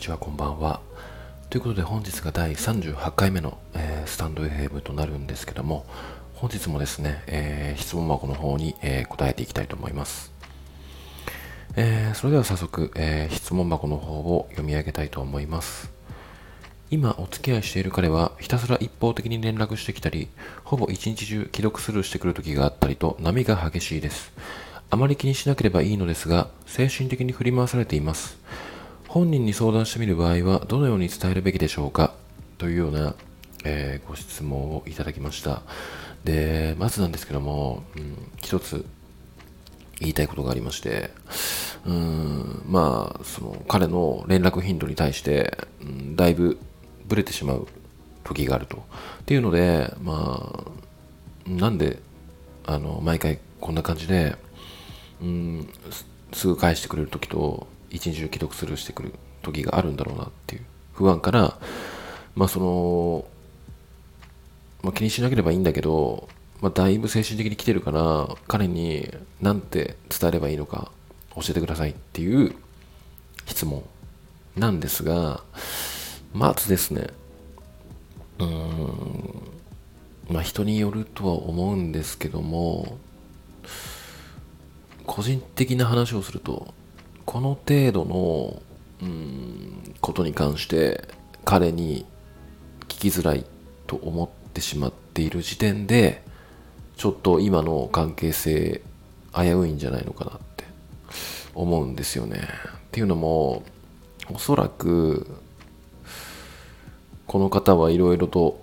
ちは、こんばんは。ということで本日が第38回目の、えー、スタンド FM となるんですけども、本日もですね、えー、質問箱の方に、えー、答えていきたいと思います。えそれでは早速、え質問箱の方を読み上げたいと思います。今お付き合いしている彼はひたすら一方的に連絡してきたり、ほぼ一日中既読スルーしてくる時があったりと波が激しいです。あまり気にしなければいいのですが、精神的に振り回されています。本人に相談してみる場合は、どのように伝えるべきでしょうか？というような、えー、ご質問をいただきました。で、まずなんですけども、うん、一つ言いたいことがありまして、うん、まあ、その彼の連絡頻度に対して、うん、だいぶブレてしまう時があると。っていうので、まあ、なんで、あの、毎回こんな感じで、うんすぐ返してくれる時と一日中既読スルーしてくる時があるんだろうなっていう不安からまあその、まあ、気にしなければいいんだけど、まあ、だいぶ精神的に来てるから彼に何て伝えればいいのか教えてくださいっていう質問なんですがまずですねうーんまあ人によるとは思うんですけども個人的な話をするとこの程度のうんことに関して彼に聞きづらいと思ってしまっている時点でちょっと今の関係性危ういんじゃないのかなって思うんですよね。っていうのもおそらくこの方はいろいろと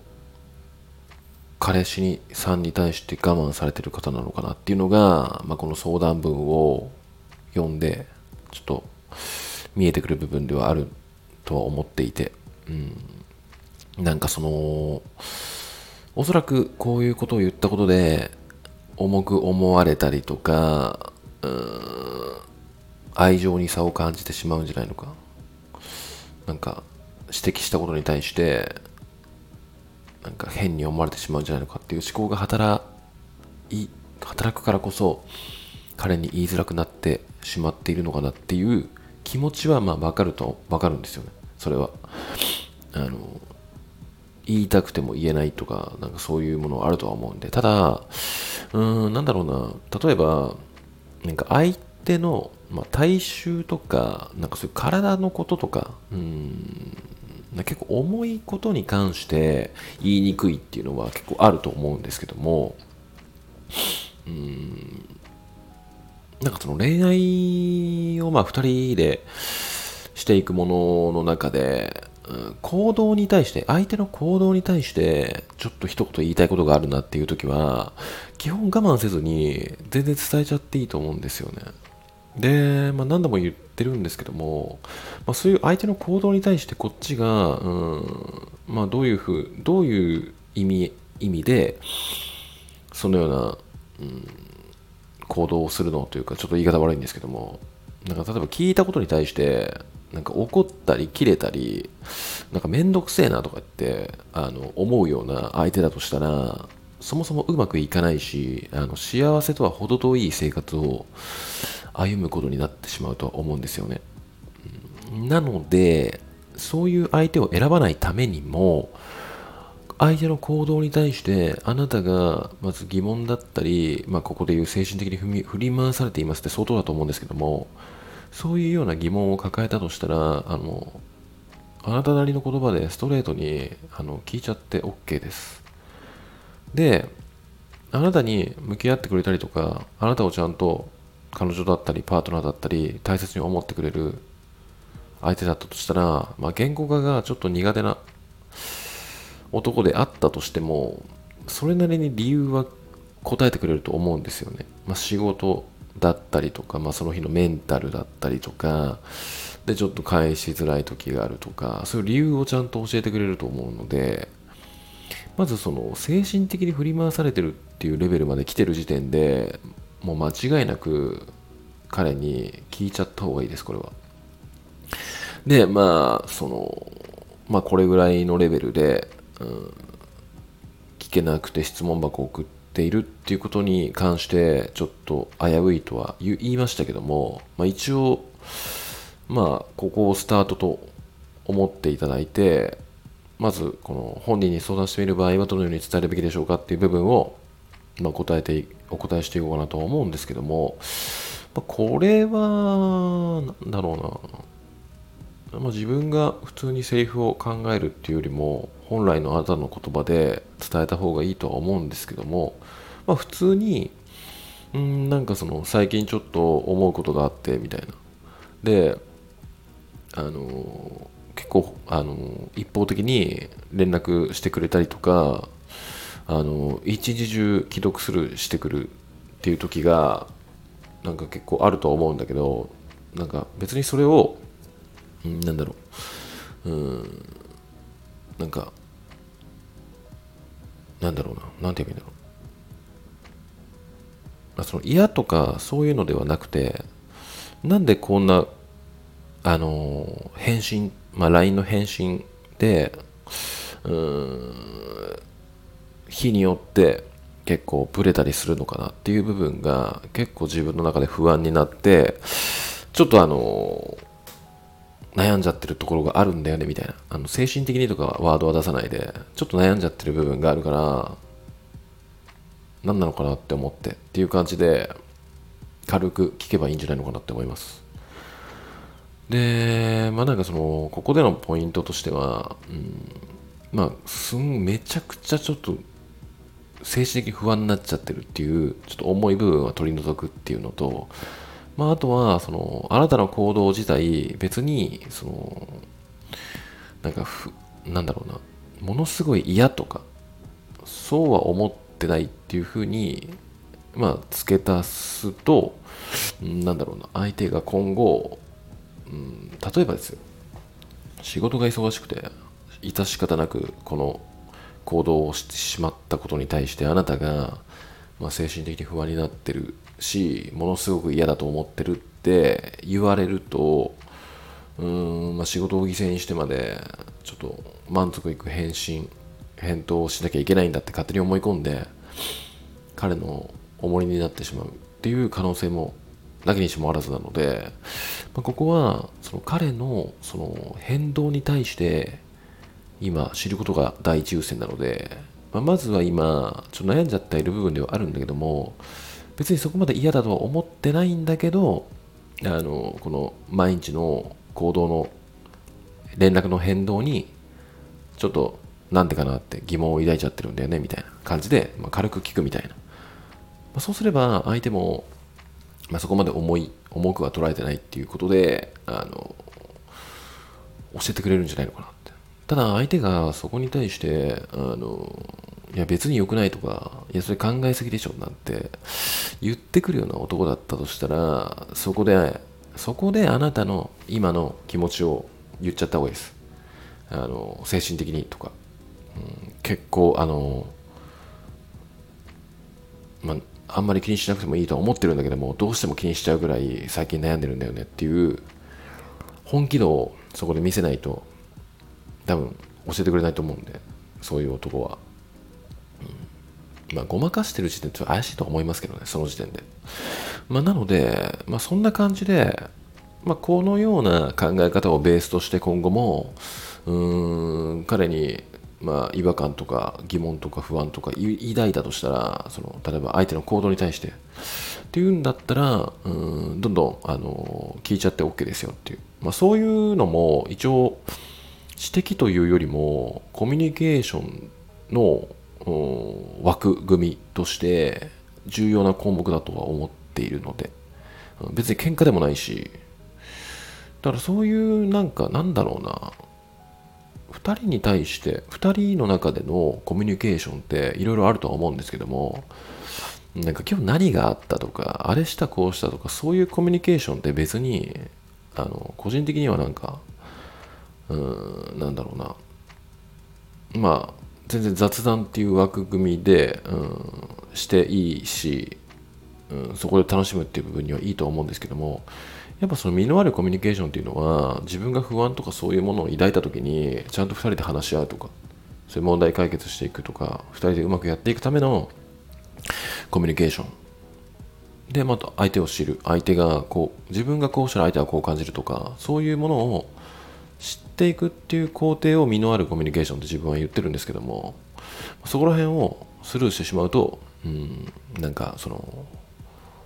彼氏にさんに対して我慢されてる方なのかなっていうのが、まあ、この相談文を読んでちょっと見えてくる部分ではあるとは思っていて、うん、なんかそのおそらくこういうことを言ったことで重く思われたりとか愛情に差を感じてしまうんじゃないのか。なんか指摘したことに対してなんか変に思われてしまうんじゃないのかっていう思考が働い働くからこそ彼に言いづらくなってしまっているのかなっていう気持ちはまあ分かると分かるんですよね。それは。あの言いたくても言えないとかなんかそういうものあるとは思うんで。ただうーんなんだろうな。例えばなんか相手の、まあ、体臭とかなんかそういう体のこととかうん結構重いことに関して言いにくいっていうのは結構あると思うんですけどもうんなんかその恋愛をまあ2人でしていくものの中で、行動に対して、相手の行動に対して、ちょっと一言言いたいことがあるなっていう時は、基本我慢せずに全然伝えちゃっていいと思うんですよね。で、まあ、何度も言ってるんですけども、まあ、そういう相手の行動に対してこっちが、うんまあ、どういうふう、どういう意味意味で、そのような、うん、行動をするのというか、ちょっと言い方悪いんですけども、なんか例えば聞いたことに対して、なんか怒ったり切れたり、なんかめんどくせえなとかってあの思うような相手だとしたら、そもそもうまくいかないし、あの幸せとは程遠い生活を歩むことになってしまうとは思うんですよね。なので、そういう相手を選ばないためにも、相手の行動に対してあなたがまず疑問だったり、まあ、ここでいう精神的に振り回されていますって相当だと思うんですけどもそういうような疑問を抱えたとしたらあのあなたなりの言葉でストレートにあの聞いちゃって OK です。であなたに向き合ってくれたりとかあなたをちゃんと彼女だったりパートナーだったり大切に思ってくれる相手だったとしたら、まあ、言語化がちょっと苦手な男であったとしてもそれなりに理由は答えてくれると思うんですよね、まあ、仕事だったりとか、まあ、その日のメンタルだったりとかでちょっと返しづらい時があるとかそういう理由をちゃんと教えてくれると思うのでまずその精神的に振り回されてるっていうレベルまで来てる時点でもう間違いなく彼に聞いちゃった方がいいですこれは。でまあそのまあこれぐらいのレベルでうん、聞けなくて質問箱を送っているっていうことに関してちょっと危ういとは言いましたけども、まあ、一応まあここをスタートと思っていただいてまずこの本人に相談してみる場合はどのように伝えるべきでしょうかっていう部分を、まあ、答えてお答えしていこうかなとは思うんですけども、まあ、これはなんだろうな、まあ、自分が普通にセリフを考えるっていうよりも本来のあなたの言葉で伝えた方がいいとは思うんですけども、まあ、普通にうんなんかその最近ちょっと思うことがあってみたいな。であの結構あの一方的に連絡してくれたりとかあの一日中既読するしてくるっていう時がなんか結構あるとは思うんだけどなんか別にそれを、なんだろう。うん。なんかなんだろうな。なんて言えばいいんだろう。まその嫌とかそういうのではなくてなんでこんなあの返信、まあ、LINE の返信でうん日によって結構ブレたりするのかなっていう部分が結構自分の中で不安になってちょっとあの悩んじゃってるところがあるんだよねみたいな。あの精神的にとかワードは出さないでちょっと悩んじゃってる部分があるから何なのかなって思ってっていう感じで軽く聞けばいいんじゃないのかなって思います。で、まあなんかその、ここでのポイントとしては、うん、まあ、すん、めちゃくちゃちょっと、精神的不安になっちゃってるっていう、ちょっと重い部分は取り除くっていうのと、まああとは、その、あなたの行動自体、別に、その、なんかふ、なんだろうな、ものすごい嫌とか、そうは思ってないっていうふうに、まあ、付け足すと、なんだろうな、相手が今後、うん、例えばですよ仕事が忙しくて致し方なくこの行動をしてしまったことに対してあなたが、まあ、精神的に不安になってるしものすごく嫌だと思ってるって言われるとうん、まあ、仕事を犠牲にしてまでちょっと満足いく返信返答をしなきゃいけないんだって勝手に思い込んで彼の重りになってしまうっていう可能性もだけにしもあらずなので、まあ、ここはその彼のその変動に対して今知ることが第一優先なので、まあ、まずは今ちょっと悩んじゃっている部分ではあるんだけども別にそこまで嫌だとは思ってないんだけどあのこの毎日の行動の連絡の変動にちょっとなんでかなって疑問を抱いちゃってるんだよねみたいな感じで、まあ、軽く聞くみたいな、まあ、そうすれば相手もまあ、そこまで重い重くは捉えてないっていうことであの教えてくれるんじゃないのかなって。ただ相手がそこに対してあのいや別に良くないとかいやそれ考えすぎでしょなんて言ってくるような男だったとしたらそこでそこであなたの今の気持ちを言っちゃった方がいいです。あの精神的にとか、うん、結構あのまあんまり気にしなくてもいいとは思ってるんだけどもどうしても気にしちゃうぐらい最近悩んでるんだよねっていう本気度をそこで見せないと多分教えてくれないと思うんでそういう男は、まあごまかしてる時点でちょっと怪しいと思いますけどねその時点で。まあなのでまあそんな感じでまあこのような考え方をベースとして今後もうん彼にま、違和感とか疑問とか不安とか抱いたとしたらその例えば相手の行動に対してっていうんだったらうんどんどんあの聞いちゃって OK ですよっていう、ま、そういうのも一応指摘というよりもコミュニケーションの枠組みとして重要な項目だとは思っているので。別に喧嘩でもないし。だからそういうなんかなんだろうな。2人に対して2人の中でのコミュニケーションっていろいろあるとは思うんですけども。なんか今日何があったとかあれしたこうしたとかそういうコミュニケーションって別にあの個人的にはなんかうーんなんだろうな。まあ全然雑談っていう枠組みで、うん、していいし、うん、そこで楽しむっていう部分にはいいと思うんですけどもやっぱその身のあるコミュニケーションっていうのは自分が不安とかそういうものを抱いた時にちゃんと2人で話し合うとかそういう問題解決していくとか2人でうまくやっていくためのコミュニケーション。でまた相手を知る。相手がこう自分がこうしたら相手はこう感じるとかそういうものを知っていくっていう工程を身のあるコミュニケーションって自分は言ってるんですけどもそこら辺をスルーしてしまうと、うん、なんかその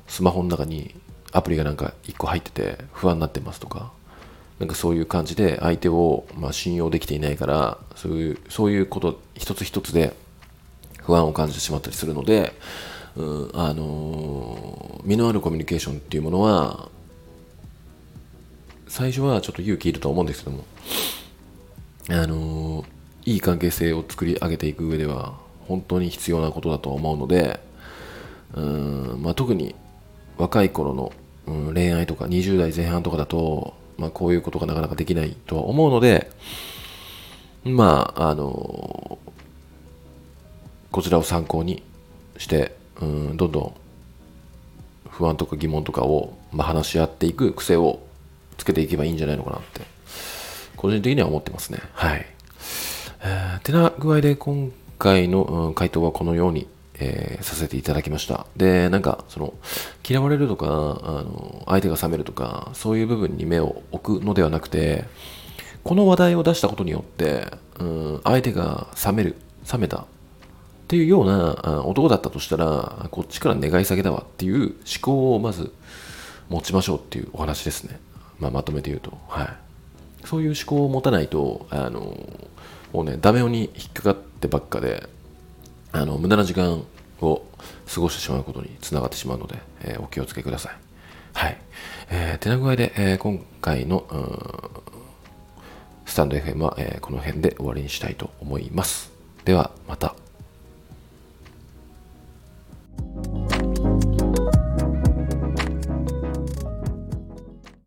スマホの中にアプリがなんか1個入ってて不安になってますとかなんかそういう感じで相手をま信用できていないからそういうそういうこと一つ一つで不安を感じてしまったりするので、うん、あのー、身のあるコミュニケーションっていうものは最初はちょっと勇気いると思うんですけども、あのいい関係性を作り上げていく上では本当に必要なことだと思うので、うんまあ、特に若い頃の、うん、恋愛とか20代前半とかだと、まあ、こういうことがなかなかできないとは思うので、まあ、あのこちらを参考にして、うん、どんどん不安とか疑問とかを、まあ、話し合っていく癖をつけていけばいいんじゃないのかなって、個人的には思ってますね。はい。えー、てな具合で今回の、うん、回答はこのように、えー、させていただきました。で、なんか、その、嫌われるとか、あの、相手が冷めるとか、そういう部分に目を置くのではなくて、この話題を出したことによって、うん、相手が冷める、冷めたっていうような男だったとしたら、こっちから願い下げだわっていう思考をまず持ちましょうっていうお話ですね。まあ、まとめて言うと、はい、そういう思考を持たないとあのもうねダメ男に引っかかってばっかであの無駄な時間を過ごしてしまうことにつながってしまうので、えー、お気をつけください。はい。えー、てな具合で、えー、今回の、スタンド FM は、えー、この辺で終わりにしたいと思います。では、また。